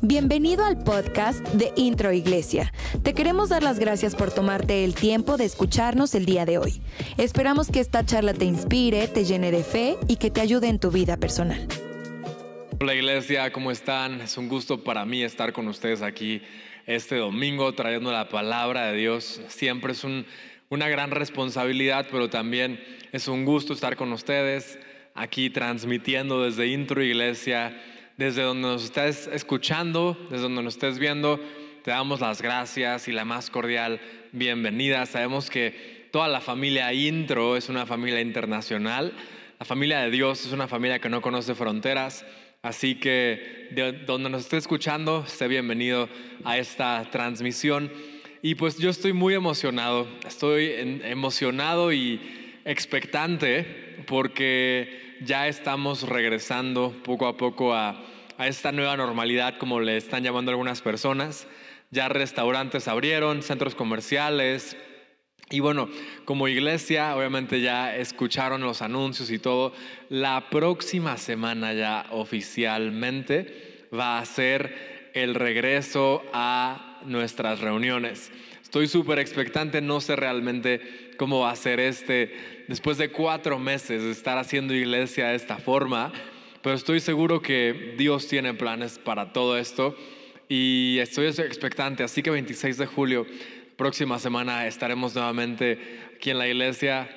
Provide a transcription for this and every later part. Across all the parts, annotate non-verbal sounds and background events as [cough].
Bienvenido al podcast de Intro Iglesia. Te queremos dar las gracias por tomarte el tiempo de escucharnos el día de hoy. Esperamos que esta charla te inspire, te llene de fe y que te ayude en tu vida personal. Hola iglesia, ¿cómo están? Es un gusto para mí estar con ustedes aquí este domingo trayendo la palabra de Dios. Siempre es una gran responsabilidad, pero también es un gusto estar con ustedes aquí transmitiendo desde Intro Iglesia desde donde nos estés escuchando, desde donde nos estés viendo, te damos las gracias y la más cordial bienvenida. Sabemos que toda la familia Intro es una familia internacional. La familia de Dios es una familia que no conoce fronteras. Así que de donde nos esté escuchando, esté bienvenido a esta transmisión. Y pues yo estoy muy emocionado, estoy emocionado y expectante porque ya estamos regresando poco a poco a, esta nueva normalidad, como le están llamando algunas personas. Ya restaurantes abrieron, centros comerciales, y bueno, como iglesia, obviamente ya escucharon los anuncios y todo. La próxima semana ya oficialmente va a ser el regreso a nuestras reuniones. Estoy súper expectante, no sé realmente cómo va a ser este, después de cuatro meses de estar haciendo iglesia de esta forma, pero estoy seguro que Dios tiene planes para todo esto y estoy expectante, así que 26 de julio, próxima semana, estaremos nuevamente aquí en la iglesia.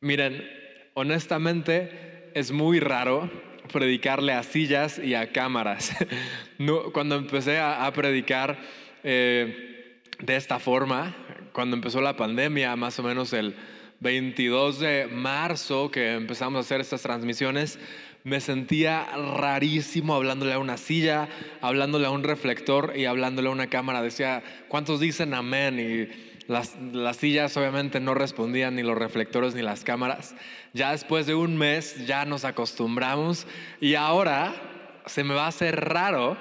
Miren, honestamente es muy raro predicarle a sillas y a cámaras. [laughs] cuando empecé a, predicar... Eh, de esta forma, cuando empezó la pandemia, más o menos el 22 de marzo que empezamos a hacer estas transmisiones, me sentía rarísimo hablándole a una silla, hablándole a un reflector y hablándole a una cámara. Decía, ¿cuántos dicen amén? Y las, las, sillas obviamente no respondían, ni los reflectores, ni las cámaras. Ya después de un mes ya nos acostumbramos y ahora se me va a hacer raro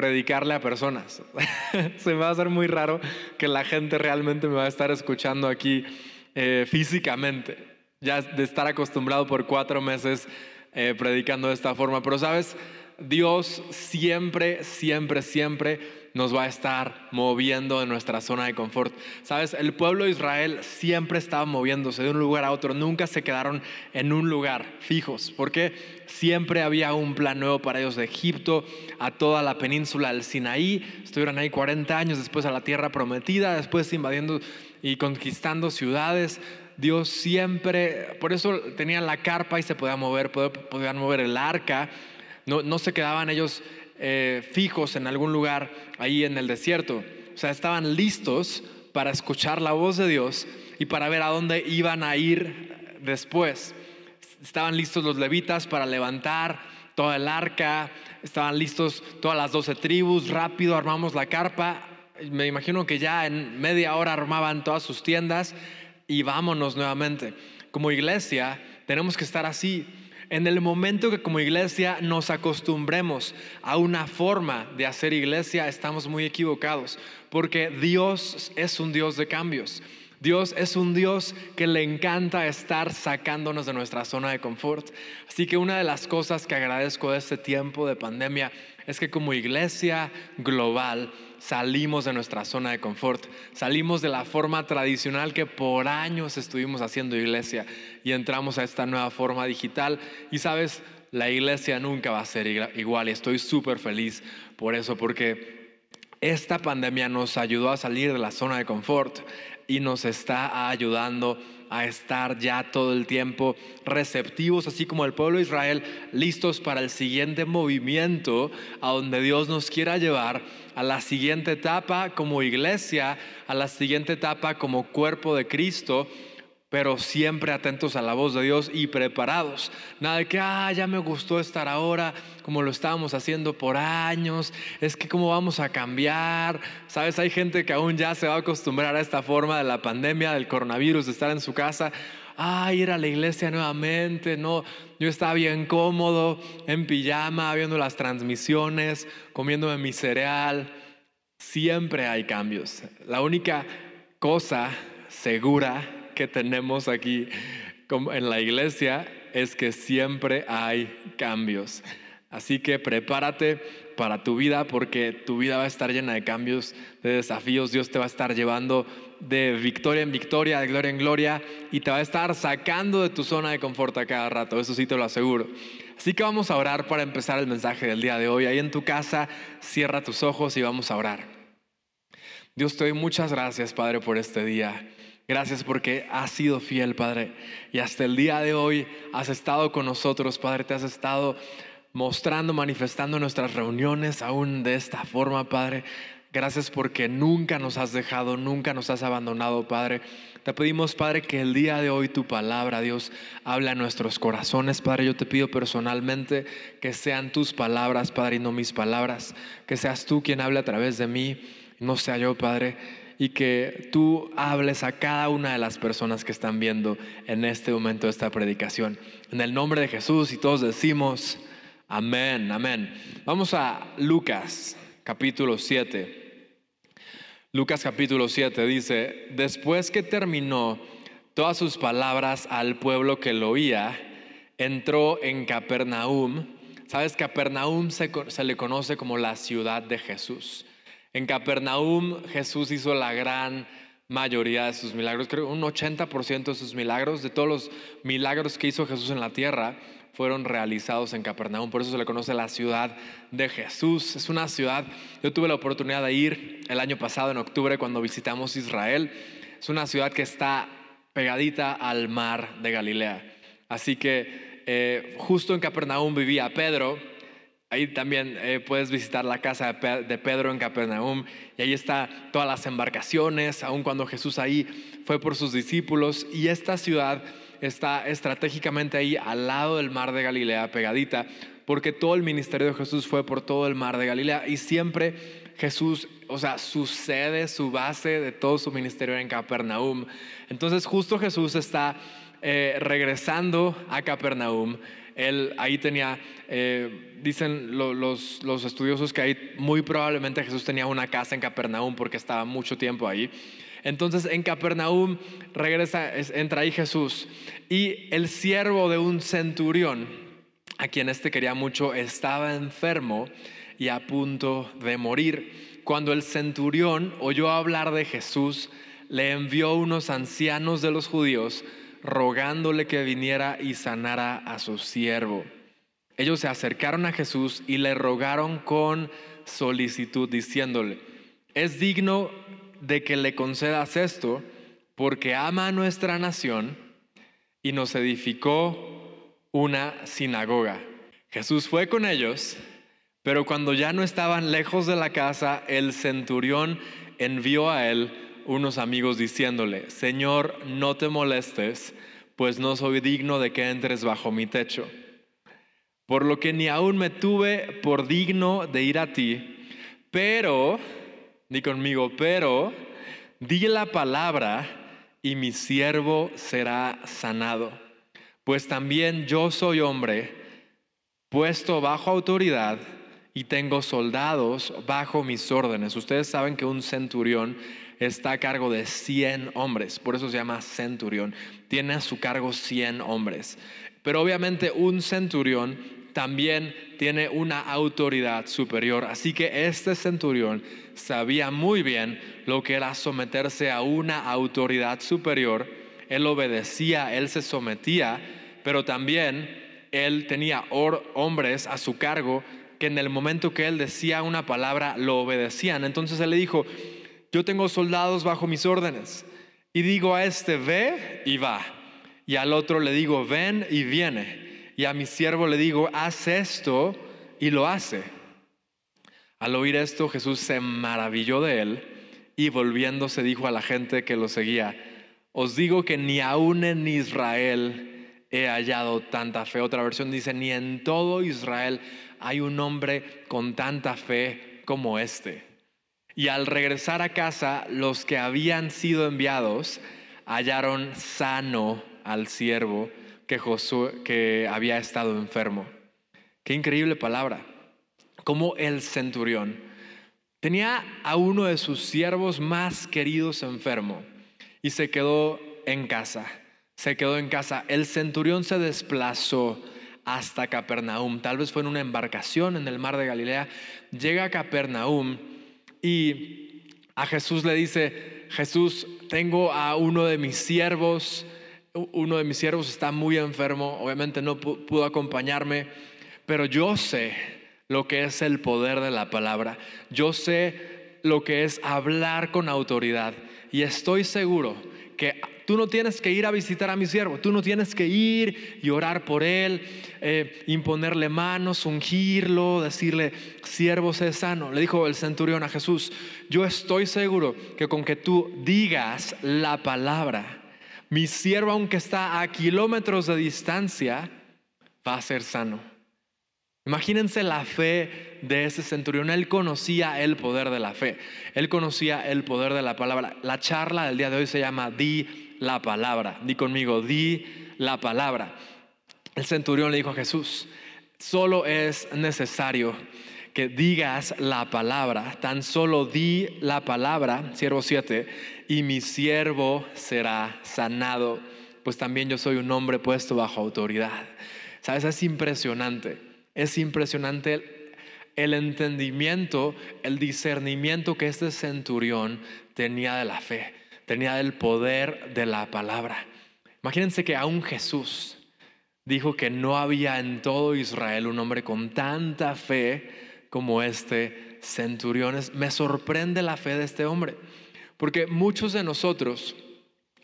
predicarle a personas. [laughs] Se me va a hacer muy raro que la gente realmente me va a estar escuchando aquí eh, físicamente, ya de estar acostumbrado por cuatro meses eh, predicando de esta forma. Pero sabes, Dios siempre, siempre, siempre nos va a estar moviendo de nuestra zona de confort. Sabes, el pueblo de Israel siempre estaba moviéndose de un lugar a otro, nunca se quedaron en un lugar fijos, porque siempre había un plan nuevo para ellos de Egipto a toda la península del Sinaí. Estuvieron ahí 40 años después a la tierra prometida, después invadiendo y conquistando ciudades. Dios siempre, por eso tenían la carpa y se podía mover, podían mover el arca no, se quedaban ellos eh, fijos en algún lugar ahí en el desierto. O sea, estaban listos para escuchar la voz de Dios y para ver a dónde iban a ir después. Estaban listos los levitas para levantar toda el arca, estaban listos todas las doce tribus, rápido armamos la carpa. Me imagino que ya en media hora armaban todas sus tiendas y vámonos nuevamente. Como iglesia tenemos que estar así en el momento que como iglesia nos acostumbremos a una forma de hacer iglesia, estamos muy equivocados, porque Dios es un Dios de cambios. Dios es un Dios que le encanta estar sacándonos de nuestra zona de confort. Así que una de las cosas que agradezco de este tiempo de pandemia es que como iglesia global salimos de nuestra zona de confort, salimos de la forma tradicional que por años estuvimos haciendo iglesia y entramos a esta nueva forma digital. Y sabes, la iglesia nunca va a ser igual y estoy súper feliz por eso, porque esta pandemia nos ayudó a salir de la zona de confort y nos está ayudando a estar ya todo el tiempo receptivos, así como el pueblo de Israel, listos para el siguiente movimiento a donde Dios nos quiera llevar, a la siguiente etapa como iglesia, a la siguiente etapa como cuerpo de Cristo pero siempre atentos a la voz de Dios y preparados. Nada de que, ah, ya me gustó estar ahora como lo estábamos haciendo por años, es que cómo vamos a cambiar. Sabes, hay gente que aún ya se va a acostumbrar a esta forma de la pandemia, del coronavirus, de estar en su casa. Ah, ir a la iglesia nuevamente, no, yo estaba bien cómodo, en pijama, viendo las transmisiones, comiéndome mi cereal. Siempre hay cambios. La única cosa segura que tenemos aquí en la iglesia es que siempre hay cambios. Así que prepárate para tu vida porque tu vida va a estar llena de cambios, de desafíos. Dios te va a estar llevando de victoria en victoria, de gloria en gloria y te va a estar sacando de tu zona de confort a cada rato. Eso sí te lo aseguro. Así que vamos a orar para empezar el mensaje del día de hoy. Ahí en tu casa, cierra tus ojos y vamos a orar. Dios te doy muchas gracias, Padre, por este día. Gracias porque has sido fiel, Padre. Y hasta el día de hoy has estado con nosotros, Padre. Te has estado mostrando, manifestando nuestras reuniones aún de esta forma, Padre. Gracias porque nunca nos has dejado, nunca nos has abandonado, Padre. Te pedimos, Padre, que el día de hoy tu palabra, Dios, hable a nuestros corazones, Padre. Yo te pido personalmente que sean tus palabras, Padre, y no mis palabras. Que seas tú quien hable a través de mí, no sea yo, Padre. Y que tú hables a cada una de las personas que están viendo en este momento esta predicación. En el nombre de Jesús y todos decimos... Amén, amén. Vamos a Lucas capítulo 7. Lucas capítulo 7 dice, después que terminó todas sus palabras al pueblo que lo oía, entró en Capernaum. Sabes, Capernaum se, se le conoce como la ciudad de Jesús. En Capernaum Jesús hizo la gran mayoría de sus milagros, creo un 80% de sus milagros, de todos los milagros que hizo Jesús en la tierra, fueron realizados en Capernaum. Por eso se le conoce la ciudad de Jesús. Es una ciudad, yo tuve la oportunidad de ir el año pasado, en octubre, cuando visitamos Israel. Es una ciudad que está pegadita al mar de Galilea. Así que eh, justo en Capernaum vivía Pedro. Ahí también eh, puedes visitar la casa de Pedro en Capernaum y ahí está todas las embarcaciones, aun cuando Jesús ahí fue por sus discípulos. Y esta ciudad está estratégicamente ahí al lado del mar de Galilea, pegadita, porque todo el ministerio de Jesús fue por todo el mar de Galilea y siempre Jesús, o sea, su sede, su base de todo su ministerio en Capernaum. Entonces justo Jesús está eh, regresando a Capernaum. Él ahí tenía, eh, dicen los, los estudiosos que ahí muy probablemente Jesús tenía una casa en Capernaum porque estaba mucho tiempo ahí. Entonces en Capernaum regresa, entra ahí Jesús y el siervo de un centurión, a quien este quería mucho, estaba enfermo y a punto de morir. Cuando el centurión oyó hablar de Jesús, le envió unos ancianos de los judíos rogándole que viniera y sanara a su siervo. Ellos se acercaron a Jesús y le rogaron con solicitud, diciéndole, es digno de que le concedas esto, porque ama a nuestra nación y nos edificó una sinagoga. Jesús fue con ellos, pero cuando ya no estaban lejos de la casa, el centurión envió a él unos amigos diciéndole, Señor, no te molestes, pues no soy digno de que entres bajo mi techo. Por lo que ni aún me tuve por digno de ir a ti, pero Di conmigo, pero di la palabra y mi siervo será sanado. Pues también yo soy hombre puesto bajo autoridad y tengo soldados bajo mis órdenes. Ustedes saben que un centurión está a cargo de 100 hombres, por eso se llama centurión. Tiene a su cargo 100 hombres. Pero obviamente un centurión también tiene una autoridad superior. Así que este centurión sabía muy bien lo que era someterse a una autoridad superior. Él obedecía, él se sometía, pero también él tenía hombres a su cargo que en el momento que él decía una palabra lo obedecían. Entonces él le dijo, yo tengo soldados bajo mis órdenes y digo a este, ve y va. Y al otro le digo, ven y viene y a mi siervo le digo, haz esto y lo hace. Al oír esto, Jesús se maravilló de él y volviéndose dijo a la gente que lo seguía, os digo que ni aún en Israel he hallado tanta fe. Otra versión dice, ni en todo Israel hay un hombre con tanta fe como este. Y al regresar a casa, los que habían sido enviados hallaron sano al siervo que había estado enfermo. Qué increíble palabra. Como el centurión tenía a uno de sus siervos más queridos enfermo y se quedó en casa. se quedó en casa. El centurión se desplazó hasta Capernaum. Tal vez fue en una embarcación en el mar de Galilea. Llega a Capernaum y a Jesús le dice, Jesús, tengo a uno de mis siervos, uno de mis siervos está muy enfermo, obviamente no pudo acompañarme, pero yo sé lo que es el poder de la palabra. Yo sé lo que es hablar con autoridad y estoy seguro que Tú no tienes que ir a visitar a mi siervo, tú no tienes que ir y orar por él, eh, imponerle manos, ungirlo, decirle, siervo, sé sano. Le dijo el centurión a Jesús, yo estoy seguro que con que tú digas la palabra, mi siervo, aunque está a kilómetros de distancia, va a ser sano. Imagínense la fe de ese centurión. Él conocía el poder de la fe. Él conocía el poder de la palabra. La charla del día de hoy se llama Di la palabra. Di conmigo, di la palabra. El centurión le dijo a Jesús, solo es necesario que digas la palabra. Tan solo di la palabra, siervo 7, y mi siervo será sanado. Pues también yo soy un hombre puesto bajo autoridad. Sabes, es impresionante es impresionante el entendimiento, el discernimiento que este centurión tenía de la fe, tenía del poder de la palabra. Imagínense que aún Jesús dijo que no había en todo Israel un hombre con tanta fe como este centurión. Me sorprende la fe de este hombre, porque muchos de nosotros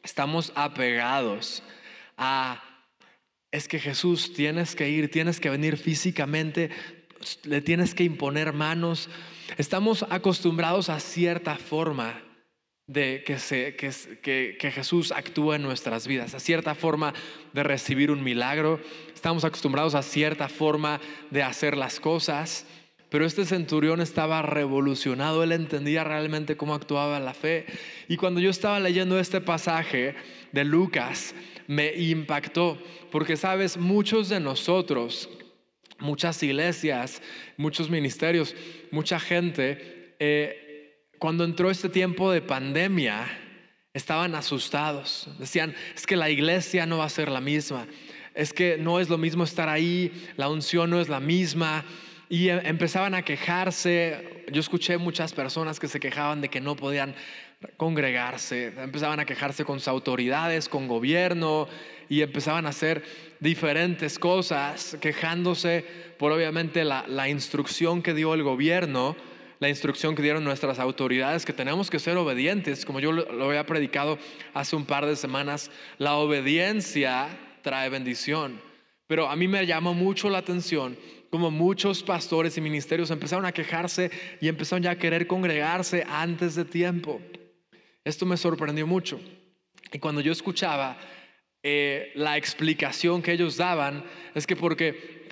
estamos apegados a es que Jesús tienes que ir, tienes que venir físicamente, le tienes que imponer manos. Estamos acostumbrados a cierta forma de que, se, que, que, Jesús actúa en nuestras vidas, a cierta forma de recibir un milagro. Estamos acostumbrados a cierta forma de hacer las cosas. Pero este centurión estaba revolucionado, él entendía realmente cómo actuaba la fe. Y cuando yo estaba leyendo este pasaje de Lucas, me impactó, porque sabes, muchos de nosotros, muchas iglesias, muchos ministerios, mucha gente, eh, cuando entró este tiempo de pandemia, estaban asustados. Decían, es que la iglesia no va a ser la misma, es que no es lo mismo estar ahí, la unción no es la misma. Y em, empezaban a quejarse. Yo escuché muchas personas que se quejaban de que no podían congregarse, empezaban a quejarse con sus autoridades, con gobierno y empezaban a hacer diferentes cosas, quejándose por obviamente la, instrucción que dio el gobierno, la instrucción que dieron nuestras autoridades, que tenemos que ser obedientes, como yo lo, había predicado hace un par de semanas, la obediencia trae bendición. Pero a mí me llamó mucho la atención como muchos pastores y ministerios empezaron a quejarse y empezaron ya a querer congregarse antes de tiempo. Esto me sorprendió mucho. Y cuando yo escuchaba eh, la explicación que ellos daban, es que porque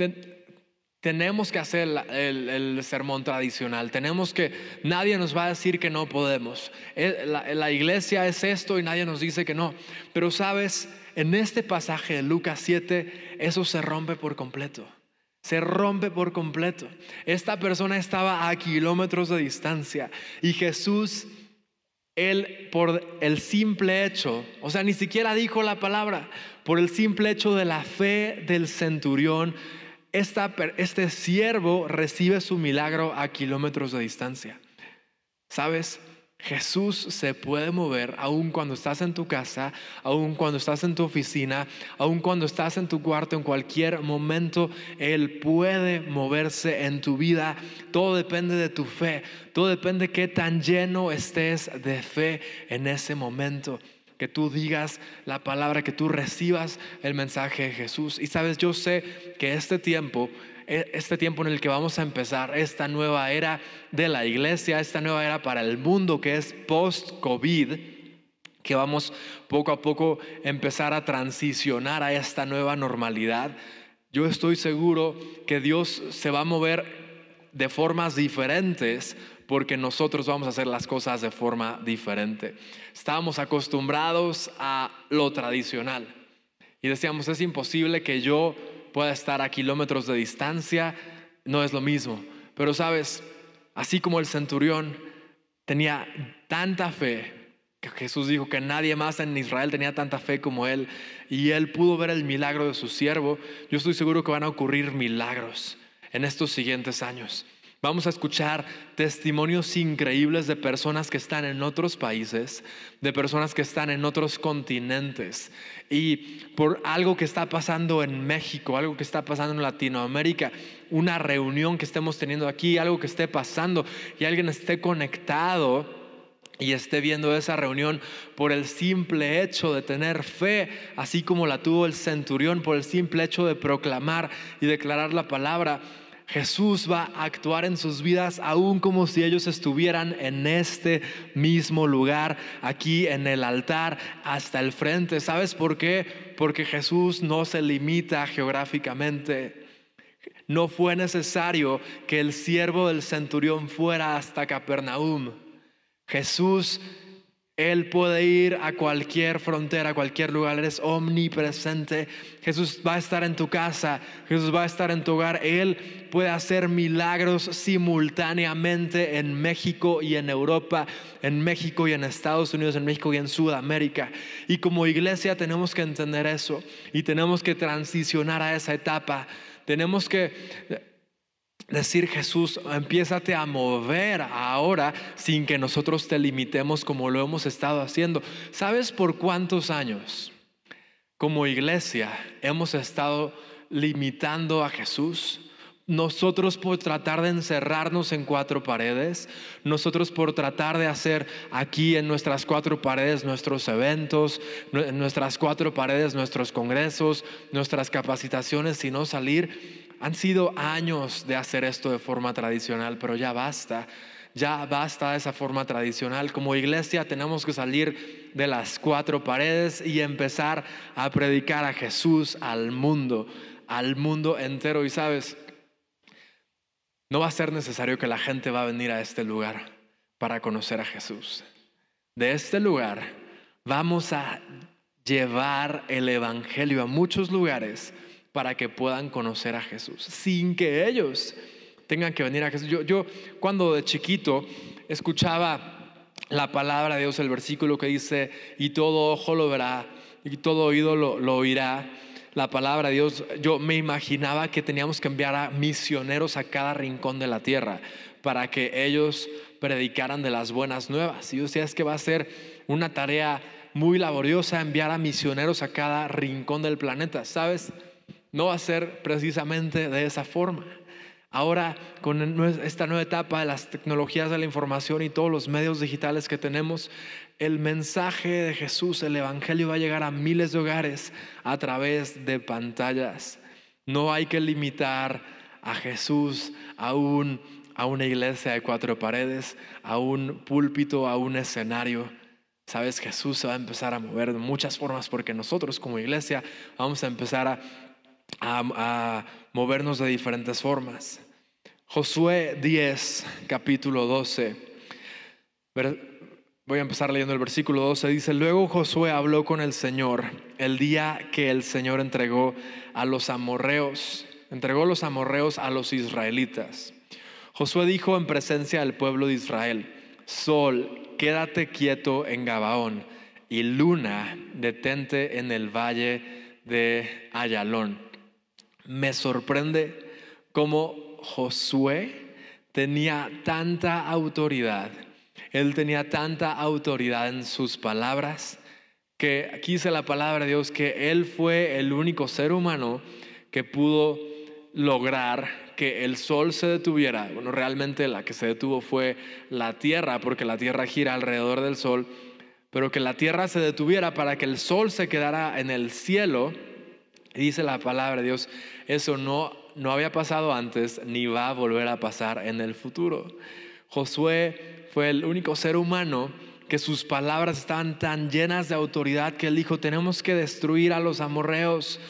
tenemos que hacer el, sermón tradicional, tenemos que, nadie nos va a decir que no podemos. Eh, la, la iglesia es esto y nadie nos dice que no. Pero sabes, en este pasaje de Lucas 7, eso se rompe por completo se rompe por completo. Esta persona estaba a kilómetros de distancia y Jesús él por el simple hecho, o sea, ni siquiera dijo la palabra, por el simple hecho de la fe del centurión, este siervo recibe su milagro a kilómetros de distancia. ¿Sabes? Jesús se puede mover aun cuando estás en tu casa, aun cuando estás en tu oficina, aun cuando estás en tu cuarto, en cualquier momento, Él puede moverse en tu vida. Todo depende de tu fe, todo depende de qué tan lleno estés de fe en ese momento. Que tú digas la palabra, que tú recibas el mensaje de Jesús. Y sabes, yo sé que este tiempo e, este tiempo en el que vamos a empezar esta nueva era de la iglesia, esta nueva era para el mundo que es post-COVID, que vamos poco a poco empezar a transicionar a esta nueva normalidad. Yo estoy seguro que Dios se va a mover de formas diferentes porque nosotros vamos a hacer las cosas de forma diferente. Estábamos acostumbrados a lo tradicional y decíamos, es imposible que yo pueda estar a kilómetros de distancia, no es lo mismo. Pero sabes, así como el centurión tenía tanta fe Jesús dijo que nadie más en Israel tenía tanta fe como él y él pudo ver el milagro de su siervo. Yo estoy seguro que van a ocurrir milagros en estos siguientes años. Vamos a escuchar testimonios increíbles de personas que están en otros países, de personas que están en otros continentes. Y por algo que está pasando en México, algo que está pasando en Latinoamérica, una reunión que estemos teniendo aquí, algo que esté pasando y alguien esté conectado y esté viendo esa reunión por el simple hecho de tener fe, así como la tuvo el centurión, por el simple hecho de proclamar y declarar la palabra, Jesús va a actuar en sus vidas aún como si ellos estuvieran en este mismo lugar, aquí en el altar, hasta el frente. ¿Sabes por qué? Porque Jesús no se limita geográficamente. No fue necesario que el siervo del centurión fuera hasta Capernaum. Jesús él puede ir a cualquier frontera, a cualquier lugar, eres omnipresente. Jesús va a estar en tu casa, Jesús va a estar en tu hogar. Él puede hacer milagros simultáneamente en México y en Europa, en México y en Estados Unidos, en México y en Sudamérica. Y como iglesia tenemos que entender eso y tenemos que transicionar a esa etapa. Tenemos que decir Jesús, empiézate a mover ahora sin que nosotros te limitemos como lo hemos estado haciendo. ¿Sabes por cuántos años como iglesia hemos estado limitando a Jesús? Nosotros por tratar de encerrarnos en cuatro paredes, nosotros por tratar de hacer aquí en nuestras cuatro paredes nuestros eventos, en nuestras cuatro paredes nuestros congresos, nuestras capacitaciones y no salir han sido años de hacer esto de forma tradicional, pero ya basta. Ya basta de esa forma tradicional. Como iglesia tenemos que salir de las cuatro paredes y empezar a predicar a Jesús al mundo, al mundo entero. Y sabes, no va a ser necesario que la gente va a venir a este lugar para conocer a Jesús. De este lugar vamos a llevar el Evangelio a muchos lugares para que puedan conocer a Jesús, sin que ellos tengan que venir a Jesús. Yo, yo cuando de chiquito escuchaba la palabra de Dios, el versículo que dice, y todo ojo lo verá, y todo oído lo, lo oirá, la palabra de Dios, yo me imaginaba que teníamos que enviar a misioneros a cada rincón de la tierra para que ellos predicaran de las buenas nuevas. Y yo decía, es que va a ser una tarea muy laboriosa enviar a misioneros a cada rincón del planeta, ¿sabes? No va a ser precisamente de esa forma. Ahora, con esta nueva etapa de las tecnologías de la información y todos los medios digitales que tenemos, el mensaje de Jesús, el Evangelio va a llegar a miles de hogares a través de pantallas. No hay que limitar a Jesús a, a una iglesia de cuatro paredes, a un púlpito, a un escenario. Sabes, Jesús se va a empezar a mover de muchas formas porque nosotros como iglesia vamos a empezar a a, movernos de diferentes formas. Josué 10, capítulo 12. Voy a empezar leyendo el versículo 12. Dice, luego Josué habló con el Señor el día que el Señor entregó a los amorreos, entregó los amorreos a los israelitas. Josué dijo en presencia del pueblo de Israel, Sol, quédate quieto en Gabaón, y luna, detente en el valle de Ayalón me sorprende cómo Josué tenía tanta autoridad, él tenía tanta autoridad en sus palabras, que aquí dice la palabra de Dios que él fue el único ser humano que pudo lograr que el sol se detuviera. Bueno, realmente la que se detuvo fue la tierra, porque la tierra gira alrededor del sol, pero que la tierra se detuviera para que el sol se quedara en el cielo dice la palabra de Dios, eso no, no había pasado antes ni va a volver a pasar en el futuro. Josué fue el único ser humano que sus palabras estaban tan llenas de autoridad que él dijo, tenemos que destruir a los amorreos,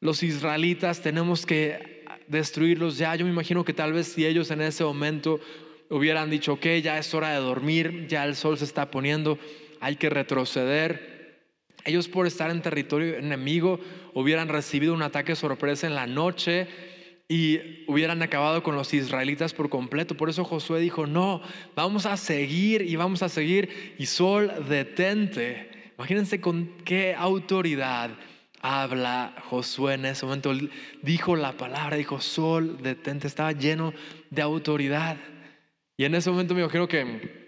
los israelitas, tenemos que destruirlos ya. Yo me imagino que tal vez si ellos en ese momento hubieran dicho, ok, ya es hora de dormir, ya el sol se está poniendo, hay que retroceder ellos por estar en territorio enemigo hubieran recibido un ataque sorpresa en la noche y hubieran acabado con los israelitas por completo. Por eso Josué dijo, no, vamos a seguir y vamos a seguir. Y Sol, detente. Imagínense con qué autoridad habla Josué en ese momento. Dijo la palabra, dijo, Sol, detente. Estaba lleno de autoridad. Y en ese momento me imagino que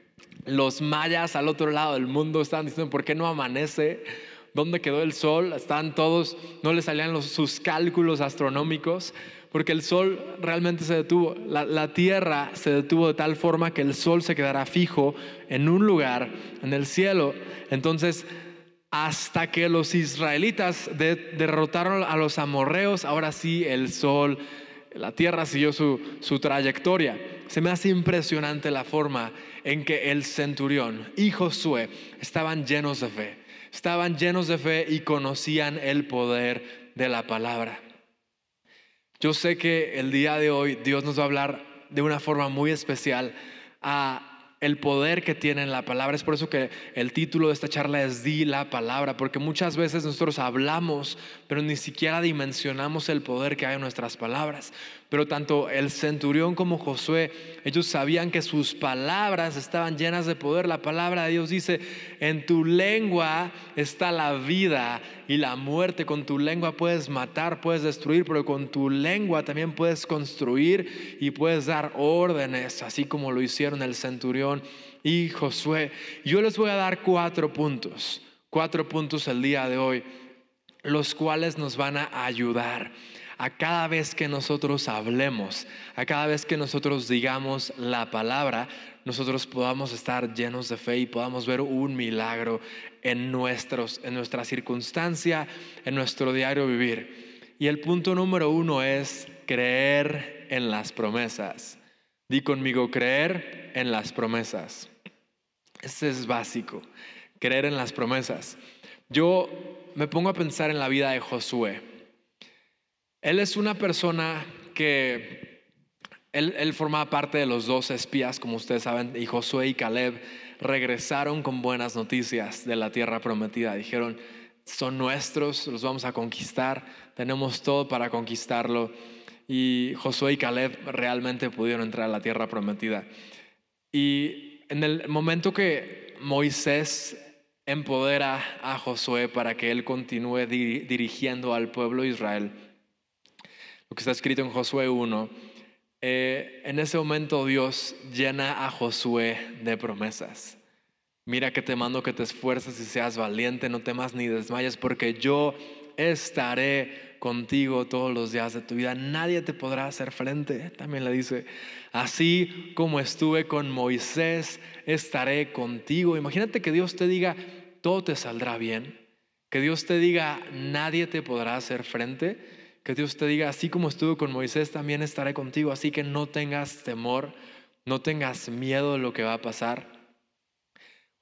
los mayas al otro lado del mundo estaban diciendo, ¿por qué no amanece? ¿Dónde quedó el sol? Estaban todos, no le salían los, sus cálculos astronómicos porque el sol realmente se detuvo. La, tierra se detuvo de tal forma que el sol se quedará fijo en un lugar, en el cielo. Entonces, hasta que los israelitas derrotaron a los amorreos, ahora sí el sol, la tierra siguió su, su trayectoria. Se me hace impresionante la forma en que el centurión y Josué estaban llenos de fe. Estaban llenos de fe y conocían el poder de la palabra. Yo sé que el día de hoy Dios nos va a hablar de una forma muy especial a el poder que tiene la palabra. Es por eso que el título de esta charla es Di la palabra, porque muchas veces nosotros hablamos, pero ni siquiera dimensionamos el poder que hay en nuestras palabras. Pero tanto el centurión como Josué, ellos sabían que sus palabras estaban llenas de poder. La palabra de Dios dice, en tu lengua está la vida y la muerte. Con tu lengua puedes matar, puedes destruir, pero con tu lengua también puedes construir y puedes dar órdenes, así como lo hicieron el centurión y Josué. Yo les voy a dar cuatro puntos, cuatro puntos el día de hoy, los cuales nos van a ayudar a cada vez que nosotros hablemos, a cada vez que nosotros digamos la palabra, nosotros podamos estar llenos de fe y podamos ver un milagro en, nuestros, en nuestra circunstancia, en nuestro diario vivir. Y el punto número uno es creer en las promesas. Di conmigo, creer en las promesas. Ese es básico, creer en las promesas. Yo me pongo a pensar en la vida de Josué. Él es una persona que él, formaba parte de los dos espías, como ustedes saben, y Josué y Caleb regresaron con buenas noticias de la tierra prometida. Dijeron, son nuestros, los vamos a conquistar, tenemos todo para conquistarlo. Y Josué y Caleb realmente pudieron entrar a la tierra prometida. Y en el momento que Moisés empodera a Josué para que él continúe dirigiendo al pueblo de Israel, que está escrito en Josué 1, eh, en ese momento Dios llena a Josué de promesas. Mira que te mando que te esfuerces y seas valiente, no temas ni desmayes, porque yo estaré contigo todos los días de tu vida. Nadie te podrá hacer frente. También le dice, así como estuve con Moisés, estaré contigo. Imagínate que Dios te diga, todo te saldrá bien. Que Dios te diga, nadie te podrá hacer frente. Que Dios te diga, así como estuve con Moisés, también estaré contigo. Así que no tengas temor, no tengas miedo de lo que va a pasar.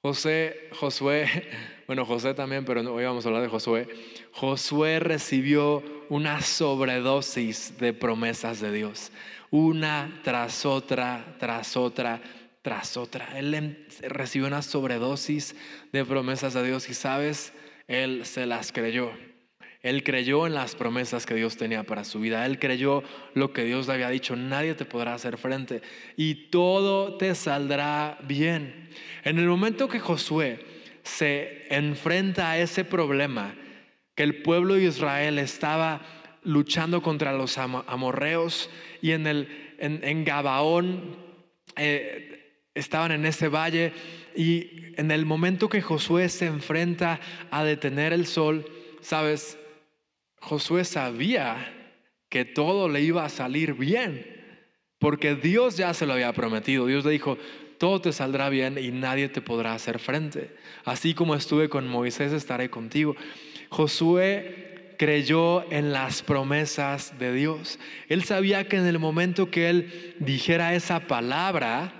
José, Josué, [laughs] bueno, José también, pero hoy vamos a hablar de Josué. Josué recibió una sobredosis de promesas de Dios, una tras otra, tras otra, tras otra. Él em, recibió una sobredosis de promesas de Dios y sabes, él se las creyó. Él creyó en las promesas que Dios tenía para su vida. Él creyó lo que Dios le había dicho. Nadie te podrá hacer frente y todo te saldrá bien. En el momento que Josué se enfrenta a ese problema, que el pueblo de Israel estaba luchando contra los amorreos y en, el, en, Gabaón eh, estaban en ese valle y en el momento que Josué se enfrenta a detener el sol, sabes, Josué sabía que todo le iba a salir bien, porque Dios ya se lo había prometido. Dios le dijo, todo te saldrá bien y nadie te podrá hacer frente. Así como estuve con Moisés, estaré contigo. Josué creyó en las promesas de Dios. Él sabía que en el momento que él dijera esa palabra,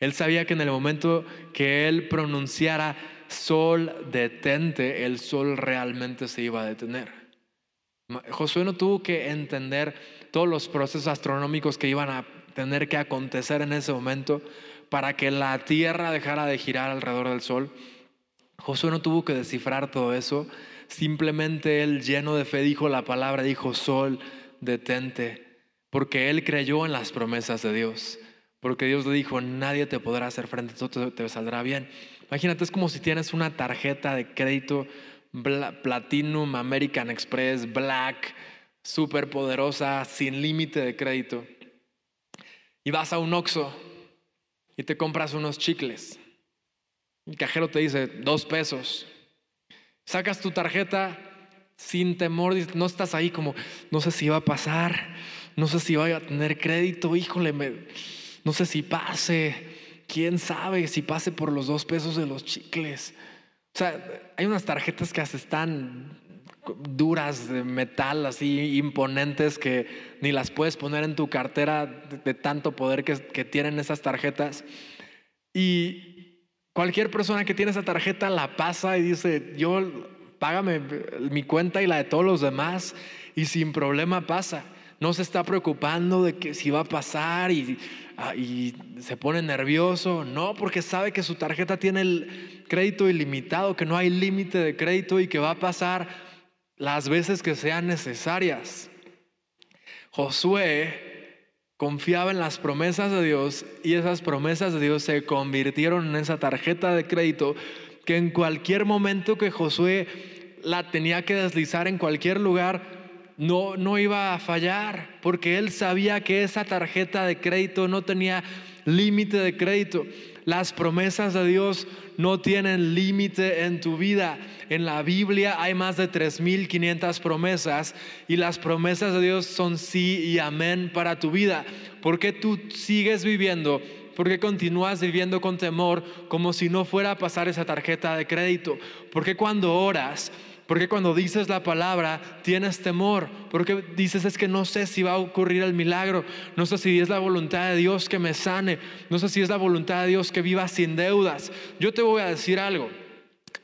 él sabía que en el momento que él pronunciara sol detente, el sol realmente se iba a detener. Josué no tuvo que entender todos los procesos astronómicos que iban a tener que acontecer en ese momento para que la Tierra dejara de girar alrededor del Sol. Josué no tuvo que descifrar todo eso. Simplemente él, lleno de fe, dijo la palabra, dijo, Sol, detente. porque él creyó en las promesas de Dios. Porque Dios le dijo, nadie te podrá hacer frente, todo te, saldrá bien. Imagínate, es como si tienes una tarjeta de crédito Platinum, American Express, Black, súper poderosa, sin límite de crédito. Y vas a un Oxxo y te compras unos chicles. El cajero te dice, dos pesos. Sacas tu tarjeta sin temor, no estás ahí como, no sé si va a pasar, no sé si voy a tener crédito, híjole, me no sé si pase, quién sabe si pase por los dos pesos de los chicles. O sea, hay unas tarjetas que hasta están duras de metal, así imponentes, que ni las puedes poner en tu cartera de, tanto poder que, que tienen esas tarjetas. Y cualquier persona que tiene esa tarjeta la pasa y dice, yo págame mi cuenta y la de todos los demás, y sin problema pasa. No se está preocupando de que si va a pasar y Ah, y se pone nervioso. No, porque sabe que su tarjeta tiene el crédito ilimitado, que no hay límite de crédito y que va a pasar las veces que sean necesarias. Josué confiaba en las promesas de Dios y esas promesas de Dios se convirtieron en esa tarjeta de crédito que en cualquier momento que Josué la tenía que deslizar en cualquier lugar, no, no iba a fallar, porque él sabía que esa tarjeta de crédito no tenía límite de crédito. Las promesas de Dios no tienen límite en tu vida. En la Biblia hay más de 3.500 promesas y las promesas de Dios son sí y amén para tu vida. ¿Por qué tú sigues viviendo? ¿Por qué continúas viviendo con temor como si no fuera a pasar esa tarjeta de crédito? ¿Por qué cuando oras porque cuando dices la palabra tienes temor? Porque dices es que no sé si va a ocurrir el milagro, no sé si es la voluntad de Dios que me sane, no sé si es la voluntad de Dios que viva sin deudas. Yo te voy a decir algo.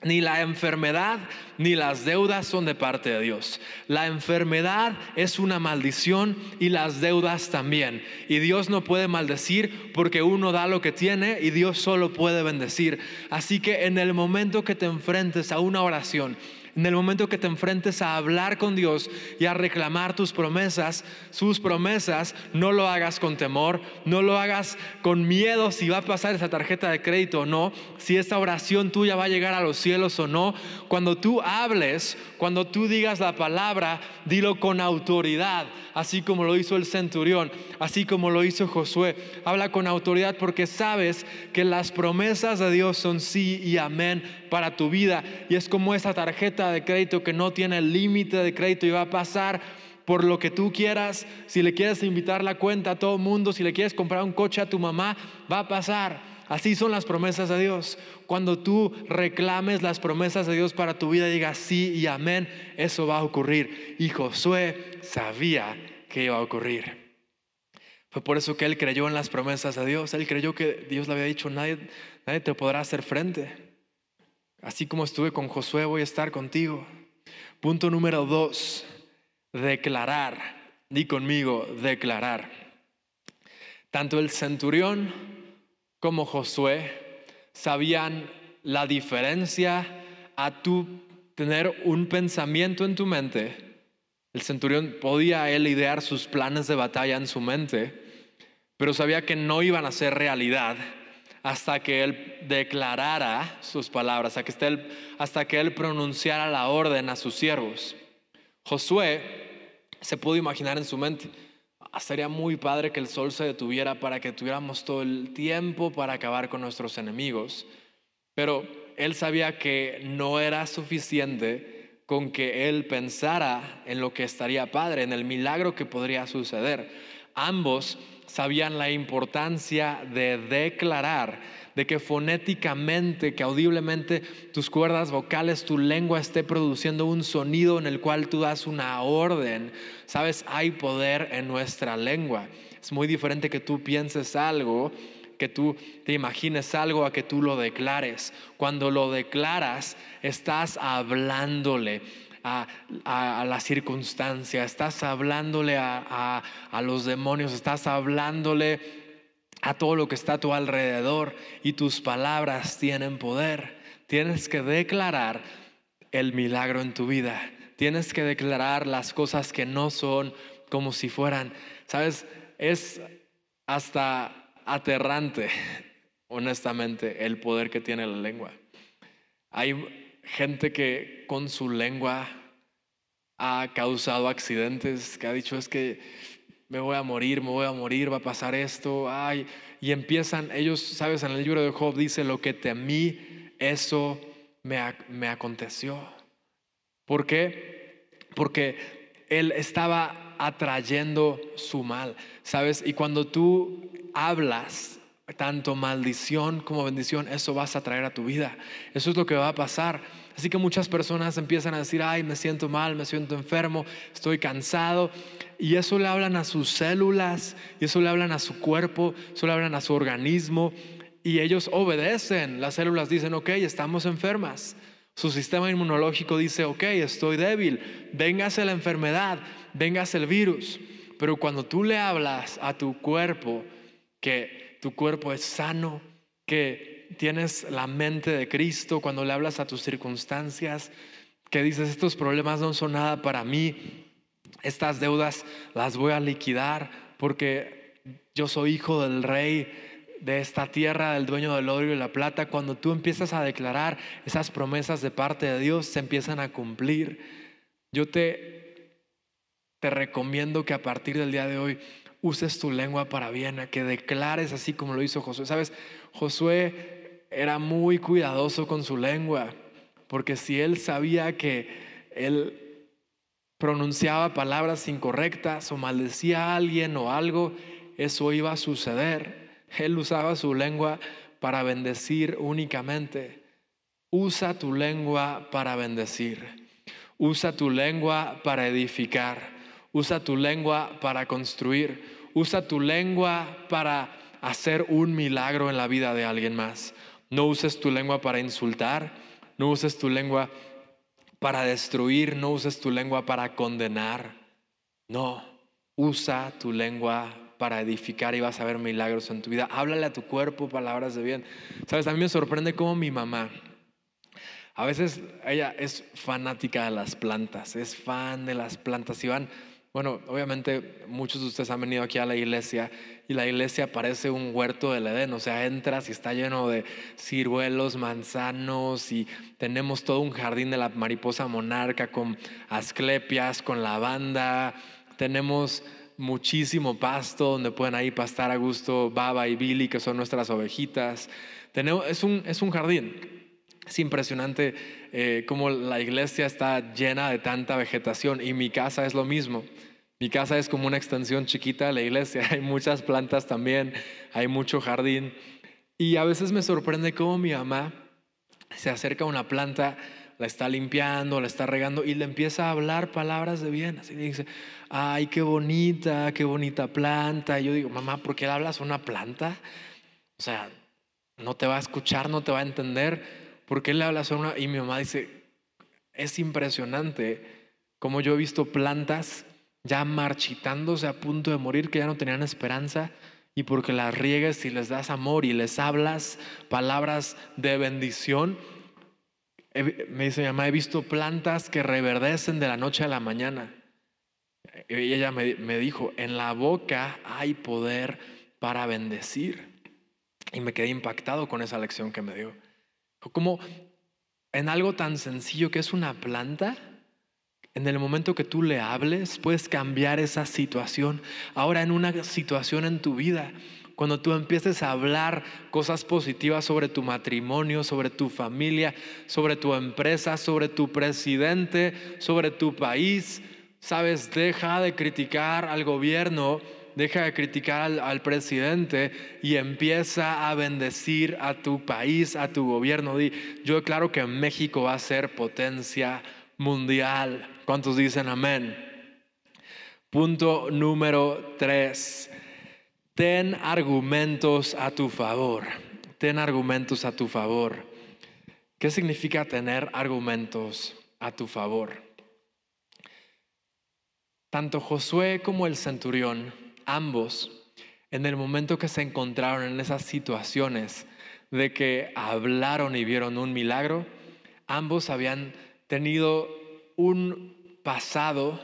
Ni la enfermedad ni las deudas son de parte de Dios. La enfermedad es una maldición y las deudas también. Y Dios no puede maldecir porque uno da lo que tiene y Dios solo puede bendecir. Así que en el momento que te enfrentes a una oración, en el momento que te enfrentes a hablar con Dios y a reclamar tus promesas, sus promesas, no lo hagas con temor, no lo hagas con miedo si va a pasar esa tarjeta de crédito o no, si esta oración tuya va a llegar a los cielos o no. Cuando tú hables, cuando tú digas la palabra, dilo con autoridad, así como lo hizo el centurión, así como lo hizo Josué. Habla con autoridad porque sabes que las promesas de Dios son sí y amén para tu vida. Y es como esa tarjeta de crédito que no tiene límite de crédito y va a pasar por lo que tú quieras. Si le quieres invitar la cuenta a todo mundo, si le quieres comprar un coche a tu mamá, va a pasar. Así son las promesas de Dios. Cuando tú reclames las promesas de Dios para tu vida, digas sí y amén, eso va a ocurrir. Y Josué sabía que iba a ocurrir. Fue por eso que él creyó en las promesas de Dios. Él creyó que Dios le había dicho, nadie, nadie te podrá hacer frente. Así como estuve con Josué, voy a estar contigo. Punto número dos, declarar. Di conmigo, declarar. Tanto el centurión como Josué sabían la diferencia a tu tener un pensamiento en tu mente. El centurión podía él idear sus planes de batalla en su mente, pero sabía que no iban a ser realidad hasta que él declarara sus palabras, hasta que él, hasta que él pronunciara la orden a sus siervos. Josué se pudo imaginar en su mente, ah, sería muy padre que el sol se detuviera para que tuviéramos todo el tiempo para acabar con nuestros enemigos, pero él sabía que no era suficiente con que él pensara en lo que estaría padre, en el milagro que podría suceder. Ambos sabían la importancia de declarar, de que fonéticamente, que audiblemente tus cuerdas vocales, tu lengua esté produciendo un sonido en el cual tú das una orden. Sabes, hay poder en nuestra lengua. Es muy diferente que tú pienses algo que tú te imagines algo a que tú lo declares. Cuando lo declaras, estás hablándole a, la circunstancia, estás hablándole a, a los demonios, estás hablándole a todo lo que está a tu alrededor y tus palabras tienen poder. Tienes que declarar el milagro en tu vida. Tienes que declarar las cosas que no son como si fueran, ¿sabes? Es hasta aterrante, honestamente, el poder que tiene la lengua. Hay gente que con su lengua ha causado accidentes, que ha dicho es que me voy a morir, me voy a morir, va a pasar esto, ay, y empiezan, ellos, sabes, en el libro de Job dice, lo que temí, eso me, me aconteció. ¿Por qué? Porque él estaba atrayendo su mal, ¿sabes? Y cuando tú hablas tanto maldición como bendición, eso vas a traer a tu vida. Eso es lo que va a pasar. Así que muchas personas empiezan a decir, ay, me siento mal, me siento enfermo, estoy cansado. Y eso le hablan a sus células, y eso le hablan a su cuerpo, eso le hablan a su organismo. Y ellos obedecen. Las células dicen, ok, estamos enfermas. Su sistema inmunológico dice, ok, estoy débil, véngase la enfermedad, véngase el virus. Pero cuando tú le hablas a tu cuerpo que tu cuerpo es sano, que tienes la mente de Cristo, cuando le hablas a tus circunstancias, que dices, estos problemas no son nada para mí, estas deudas las voy a liquidar porque yo soy hijo del rey, de esta tierra, del dueño del oro y la plata, cuando tú empiezas a declarar esas promesas de parte de Dios, se empiezan a cumplir. Yo te, te recomiendo que a partir del día de hoy uses tu lengua para bien, a que declares así como lo hizo Josué. Sabes, Josué era muy cuidadoso con su lengua, porque si él sabía que él pronunciaba palabras incorrectas o maldecía a alguien o algo, eso iba a suceder. Él usaba su lengua para bendecir únicamente. Usa tu lengua para bendecir. Usa tu lengua para edificar. Usa tu lengua para construir. Usa tu lengua para hacer un milagro en la vida de alguien más. No uses tu lengua para insultar. No uses tu lengua para destruir. No uses tu lengua para condenar. No, usa tu lengua para edificar y vas a ver milagros en tu vida. Háblale a tu cuerpo palabras de bien. Sabes, a mí me sorprende cómo mi mamá, a veces ella es fanática de las plantas, es fan de las plantas y van, bueno, obviamente muchos de ustedes han venido aquí a la iglesia y la iglesia parece un huerto del Edén, o sea, entras y está lleno de ciruelos, manzanos y tenemos todo un jardín de la mariposa monarca con asclepias, con lavanda, tenemos muchísimo pasto donde pueden ahí pastar a gusto Baba y Billy, que son nuestras ovejitas. Tenemos, es, un, es un jardín. Es impresionante eh, cómo la iglesia está llena de tanta vegetación y mi casa es lo mismo. Mi casa es como una extensión chiquita de la iglesia. [laughs] Hay muchas plantas también, hay mucho jardín. Y a veces me sorprende cómo mi mamá se acerca a una planta la está limpiando, la está regando y le empieza a hablar palabras de bien. Así dice, ay, qué bonita, qué bonita planta. Y yo digo, mamá, ¿por qué le hablas a una planta? O sea, no te va a escuchar, no te va a entender. ¿Por qué le hablas a una? Y mi mamá dice, es impresionante como yo he visto plantas ya marchitándose a punto de morir, que ya no tenían esperanza. Y porque las riegues y les das amor y les hablas palabras de bendición, me dice mi mamá, he visto plantas que reverdecen de la noche a la mañana. Y ella me, me dijo, en la boca hay poder para bendecir. Y me quedé impactado con esa lección que me dio. Como en algo tan sencillo que es una planta, en el momento que tú le hables, puedes cambiar esa situación. Ahora en una situación en tu vida cuando tú empieces a hablar cosas positivas sobre tu matrimonio, sobre tu familia, sobre tu empresa, sobre tu presidente, sobre tu país, sabes, deja de criticar al gobierno, deja de criticar al, presidente y empieza a bendecir a tu país, a tu gobierno. Yo claro que México va a ser potencia mundial. ¿Cuántos dicen amén? Punto número tres. Ten argumentos a tu favor. Ten argumentos a tu favor. ¿Qué significa tener argumentos a tu favor? Tanto Josué como el centurión, ambos, en el momento que se encontraron en esas situaciones de que hablaron y vieron un milagro, ambos habían tenido un pasado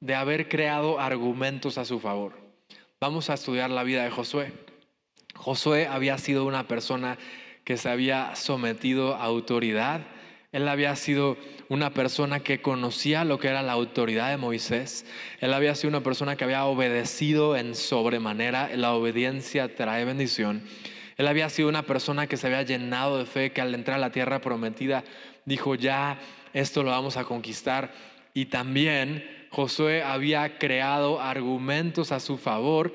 de haber creado argumentos a su favor. Vamos a estudiar la vida de Josué. Josué había sido una persona que se había sometido a autoridad. Él había sido una persona que conocía lo que era la autoridad de Moisés. Él había sido una persona que había obedecido en sobremanera. La obediencia trae bendición. Él había sido una persona que se había llenado de fe, que al entrar a la tierra prometida dijo, ya, esto lo vamos a conquistar. Y también Josué había creado argumentos a su favor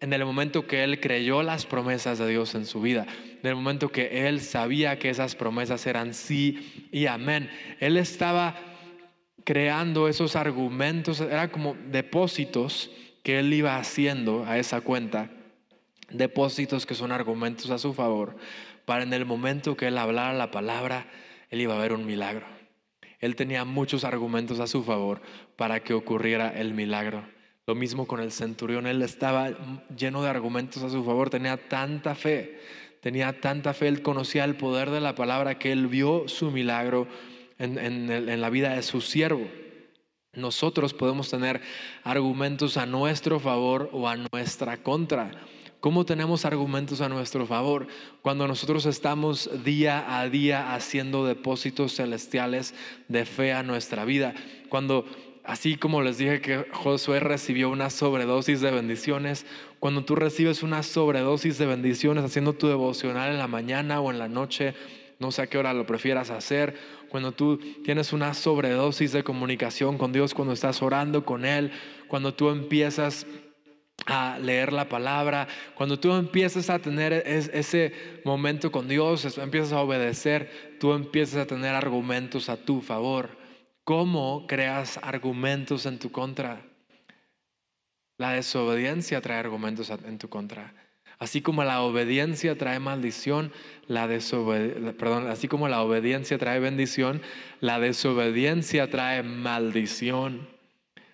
en el momento que él creyó las promesas de Dios en su vida, en el momento que él sabía que esas promesas eran sí y amén. Él estaba creando esos argumentos, era como depósitos que él iba haciendo a esa cuenta, depósitos que son argumentos a su favor, para en el momento que él hablara la palabra, él iba a ver un milagro. Él tenía muchos argumentos a su favor para que ocurriera el milagro. Lo mismo con el centurión, él estaba lleno de argumentos a su favor, tenía tanta fe, tenía tanta fe, él conocía el poder de la palabra que él vio su milagro en, la vida de su siervo. Nosotros podemos tener argumentos a nuestro favor o a nuestra contra. ¿Cómo tenemos argumentos a nuestro favor? Cuando nosotros estamos día a día haciendo depósitos celestiales de fe a nuestra vida. Cuando Así como les dije que Josué recibió una sobredosis de bendiciones, cuando tú recibes una sobredosis de bendiciones haciendo tu devocional en la mañana o en la noche, no sé a qué hora lo prefieras hacer, cuando tú tienes una sobredosis de comunicación con Dios, cuando estás orando con Él, cuando tú empiezas a leer la palabra, cuando tú empiezas a tener ese momento con Dios, empiezas a obedecer, tú empiezas a tener argumentos a tu favor. ¿Cómo creas argumentos en tu contra? La desobediencia trae argumentos en tu contra. Así como la obediencia trae maldición, la perdón, así como la obediencia trae bendición, la desobediencia trae maldición.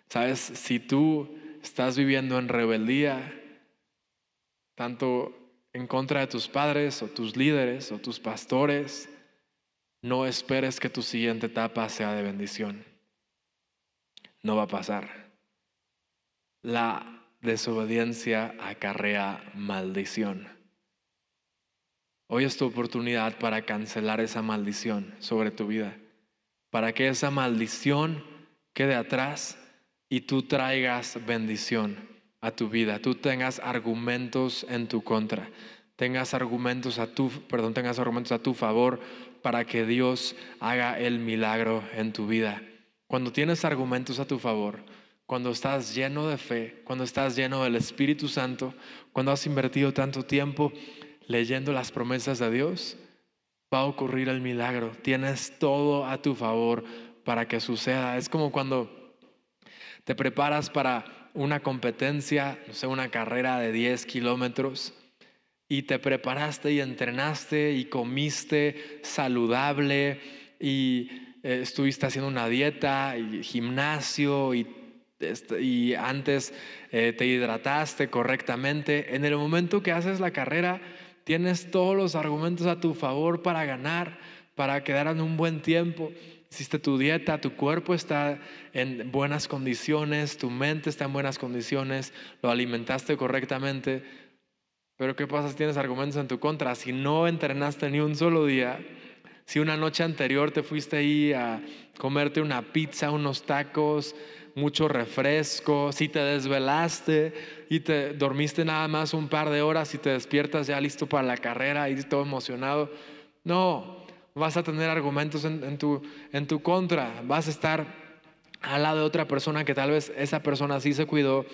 Sabes, si tú estás viviendo en rebeldía, tanto en contra de tus padres o tus líderes o tus pastores, no esperes que tu siguiente etapa sea de bendición. No va a pasar. La desobediencia acarrea maldición. Hoy es tu oportunidad para cancelar esa maldición sobre tu vida, para que esa maldición quede atrás y tú traigas bendición a tu vida, tú tengas argumentos en tu contra, tengas argumentos a tu, perdón, tengas argumentos a tu favor para que Dios haga el milagro en tu vida. Cuando tienes argumentos a tu favor, cuando estás lleno de fe, cuando estás lleno del Espíritu Santo, cuando has invertido tanto tiempo leyendo las promesas de Dios, va a ocurrir el milagro. Tienes todo a tu favor para que suceda. Es como cuando te preparas para una competencia, no sé, una carrera de 10 kilómetros y te preparaste y entrenaste y comiste saludable y eh, estuviste haciendo una dieta y gimnasio y, este, antes eh, te hidrataste correctamente, en el momento que haces la carrera tienes todos los argumentos a tu favor para ganar, para quedar en un buen tiempo. Hiciste tu dieta, tu cuerpo está en buenas condiciones, tu mente está en buenas condiciones, lo alimentaste correctamente pero ¿qué pasa si tienes argumentos en tu contra? Si no entrenaste ni un solo día, si una noche anterior te fuiste ahí a comerte una pizza, unos tacos, mucho refresco, si te desvelaste y te dormiste nada más un par de horas y te despiertas ya listo para la carrera y todo emocionado, no, vas a tener argumentos en, tu, en tu contra, vas a estar al lado de otra persona que tal vez esa persona sí se cuidó,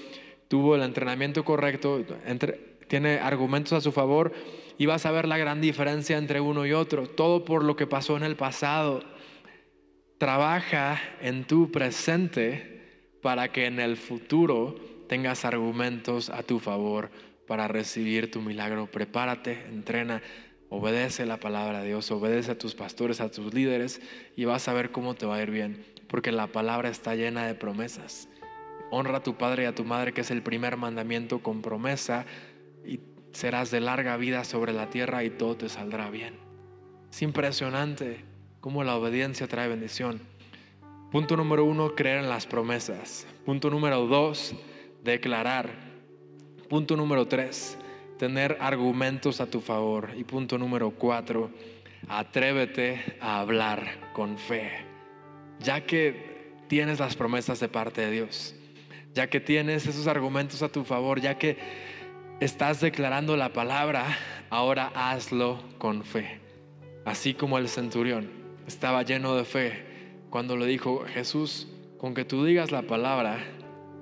tuvo el entrenamiento correcto, entre, tiene argumentos a su favor y vas a ver la gran diferencia entre uno y otro. Todo por lo que pasó en el pasado. Trabaja en tu presente para que en el futuro tengas argumentos a tu favor para recibir tu milagro. Prepárate, entrena, obedece la palabra de Dios, obedece a tus pastores, a tus líderes y vas a ver cómo te va a ir bien, porque la palabra está llena de promesas. Honra a tu padre y a tu madre, que es el primer mandamiento con promesa y serás de larga vida sobre la tierra y todo te saldrá bien. Es impresionante cómo la obediencia trae bendición. Punto número uno, creer en las promesas. Punto número dos, declarar. Punto número tres, tener argumentos a tu favor. Y punto número cuatro, atrévete a hablar con fe. Ya que tienes las promesas de parte de Dios, ya que tienes esos argumentos a tu favor, ya que estás declarando la palabra, ahora hazlo con fe. Así como el centurión estaba lleno de fe cuando le dijo, Jesús, con que tú digas la palabra,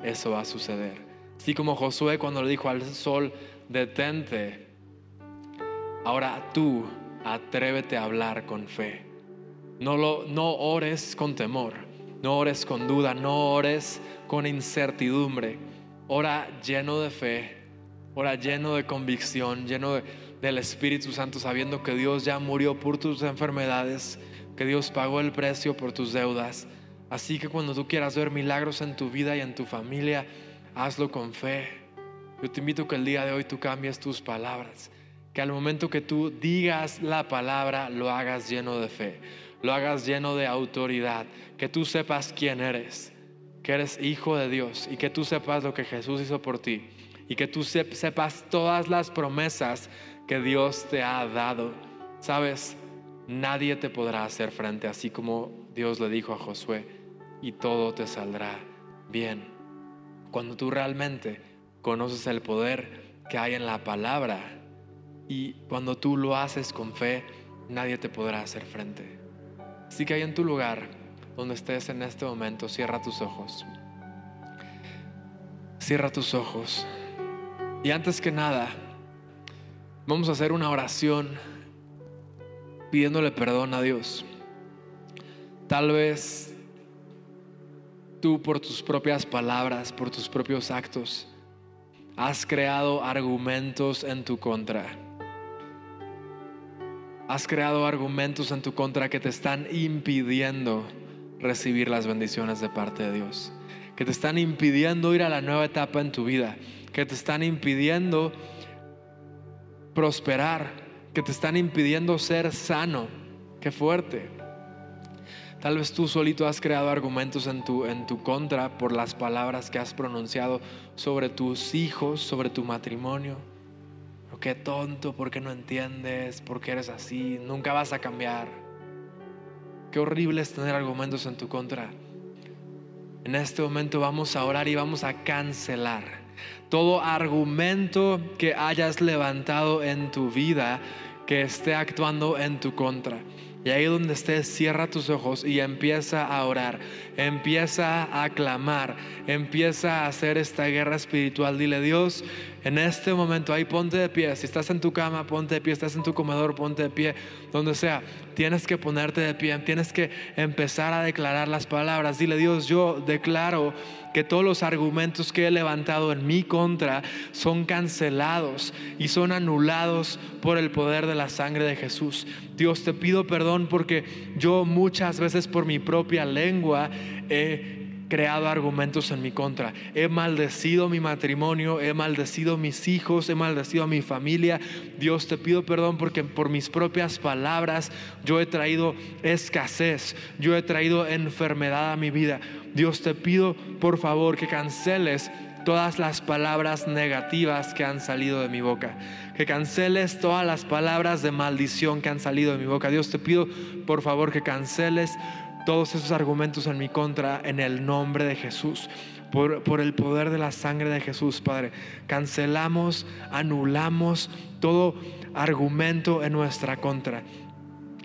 eso va a suceder. Así como Josué cuando le dijo al sol, detente, ahora tú atrévete a hablar con fe. No, lo, no ores con temor, no ores con duda, no ores con incertidumbre. Ora lleno de fe, ora lleno de convicción, lleno del Espíritu Santo, sabiendo que Dios ya murió por tus enfermedades, que Dios pagó el precio por tus deudas. Así que cuando tú quieras ver milagros en tu vida y en tu familia, hazlo con fe. Yo te invito que el día de hoy tú cambies tus palabras. Que al momento que tú digas la palabra, lo hagas lleno de fe, lo hagas lleno de autoridad, que tú sepas quién eres, que eres hijo de Dios y que tú sepas lo que Jesús hizo por ti y que tú sepas todas las promesas que Dios te ha dado. Sabes, nadie te podrá hacer frente, así como Dios le dijo a Josué, y todo te saldrá bien. Cuando tú realmente conoces el poder que hay en la palabra y cuando tú lo haces con fe, nadie te podrá hacer frente. Así que ahí en tu lugar, donde estés en este momento, cierra tus ojos. Cierra tus ojos. Y antes que nada, vamos a hacer una oración pidiéndole perdón a Dios. Tal vez tú por tus propias palabras, por tus propios actos, has creado argumentos en tu contra. Has creado argumentos en tu contra que te están impidiendo recibir las bendiciones de parte de Dios. Que te están impidiendo ir a la nueva etapa en tu vida. Que te están impidiendo prosperar que te están impidiendo ser sano. Qué fuerte. Tal vez tú solito has creado argumentos en tu, en tu contra por las palabras que has pronunciado sobre tus hijos, sobre tu matrimonio. Qué tonto, ¿por qué no entiendes? ¿Por qué eres así? Nunca vas a cambiar. Qué horrible es tener argumentos en tu contra. En este momento vamos a orar y vamos a cancelar todo argumento que hayas levantado en tu vida que esté actuando en tu contra. Y ahí donde estés, cierra tus ojos y empieza a orar, empieza a clamar, empieza a hacer esta guerra espiritual. Dile, Dios, en este momento ahí ponte de pie. Si estás en tu cama, ponte de pie. Estás en tu comedor, ponte de pie. Donde sea, tienes que ponerte de pie. Tienes que empezar a declarar las palabras. Dile, Dios, yo declaro que todos los argumentos que he levantado en mi contra son cancelados y son anulados por el poder de la sangre de Jesús. Dios, te pido perdón porque yo muchas veces por mi propia lengua he creado argumentos en mi contra. He maldecido mi matrimonio, he maldecido mis hijos, he maldecido a mi familia. Dios, te pido perdón porque por mis propias palabras yo he traído escasez, yo he traído enfermedad a mi vida. Dios, te pido por favor que canceles todas las palabras negativas que han salido de mi boca. Que canceles todas las palabras de maldición que han salido de mi boca. Dios, te pido por favor que canceles todos esos argumentos en mi contra en el nombre de Jesús. Por, por, el poder de la sangre de Jesús, Padre. Cancelamos, anulamos todo argumento en nuestra contra.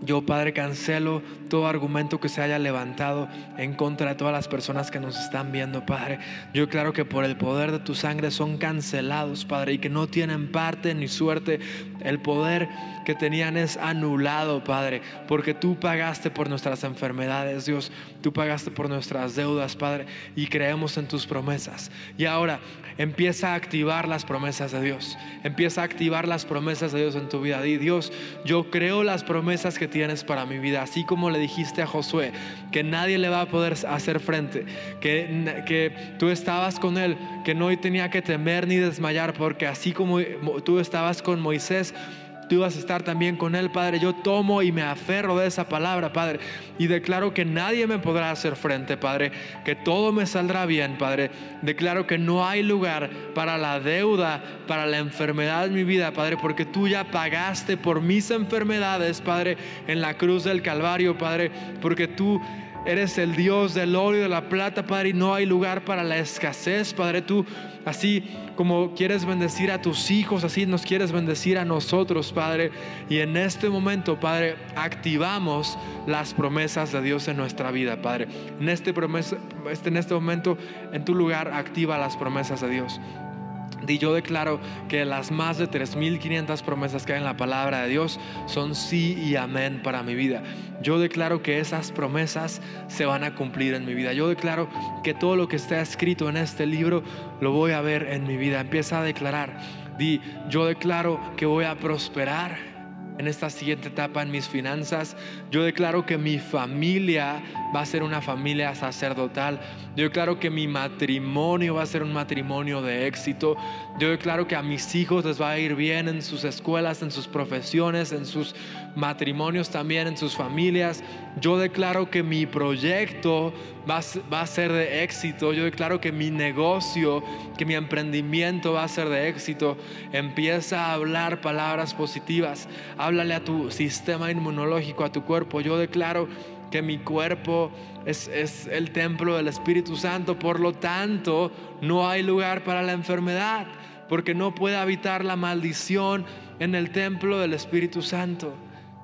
Yo, Padre, cancelo todo argumento que se haya levantado en contra de todas las personas que nos están viendo, Padre. Yo claro que por el poder de tu sangre son cancelados, Padre, y que no tienen parte ni suerte. El poder que tenían es anulado, Padre, porque tú pagaste por nuestras enfermedades, Dios. Tú pagaste por nuestras deudas, Padre, y creemos en tus promesas. Y ahora empieza a activar las promesas de Dios. Empieza a activar las promesas de Dios en tu vida. Di, Dios, yo creo las promesas que tienes para mi vida, así como le dijiste a Josué, que nadie le va a poder hacer frente, que, que tú estabas con él, que no tenía que temer ni desmayar, porque así como tú estabas con Moisés, tú ibas a estar también con Él, Padre. Yo tomo y me aferro de esa palabra, Padre, y declaro que nadie me podrá hacer frente, Padre, que todo me saldrá bien, Padre. Declaro que no hay lugar para la deuda, para la enfermedad en mi vida, Padre, porque tú ya pagaste por mis enfermedades, Padre, en la cruz del Calvario, Padre, porque tú Eres el Dios del oro y de la plata, Padre, y no hay lugar para la escasez, Padre. Tú, así como quieres bendecir a tus hijos, así nos quieres bendecir a nosotros, Padre. Y en este momento, Padre, activamos las promesas de Dios en nuestra vida, Padre. En este, en este momento, en tu lugar, activa las promesas de Dios. Y yo declaro que las más de 3.500 promesas que hay en la palabra de Dios son sí y amén para mi vida. Yo declaro que esas promesas se van a cumplir en mi vida. Yo declaro que todo lo que está escrito en este libro lo voy a ver en mi vida. Empieza a declarar. Di, yo declaro que voy a prosperar en esta siguiente etapa en mis finanzas. Yo declaro que mi familia va a ser una familia sacerdotal. Yo declaro que mi matrimonio va a ser un matrimonio de éxito. Yo declaro que a mis hijos les va a ir bien en sus escuelas, en sus profesiones, en sus matrimonios también, en sus familias. Yo declaro que mi proyecto va, a ser de éxito. Yo declaro que mi negocio, que mi emprendimiento va a ser de éxito. Empieza a hablar palabras positivas. Háblale a tu sistema inmunológico, a tu cuerpo. Yo declaro que mi cuerpo es, es, el templo del Espíritu Santo, por lo tanto no hay lugar para la enfermedad, porque no puede habitar la maldición en el templo del Espíritu Santo.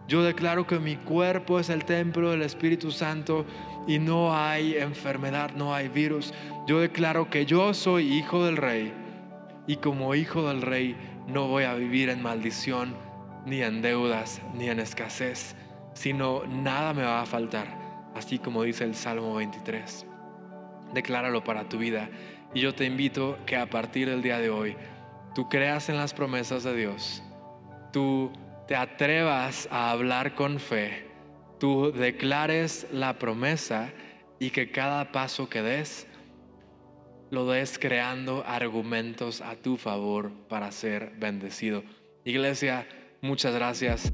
Yo declaro que mi cuerpo es el templo del Espíritu Santo y no hay enfermedad, no hay virus. Yo declaro que yo soy hijo del rey y como hijo del rey no voy a vivir en maldición, ni en deudas, ni en escasez, sino nada me va a faltar, así como dice el Salmo 23. Decláralo para tu vida y yo te invito que a partir del día de hoy tú creas en las promesas de Dios, tú te atrevas a hablar con fe, tú declares la promesa y que cada paso que des lo des creando argumentos a tu favor para ser bendecido. Iglesia, muchas gracias.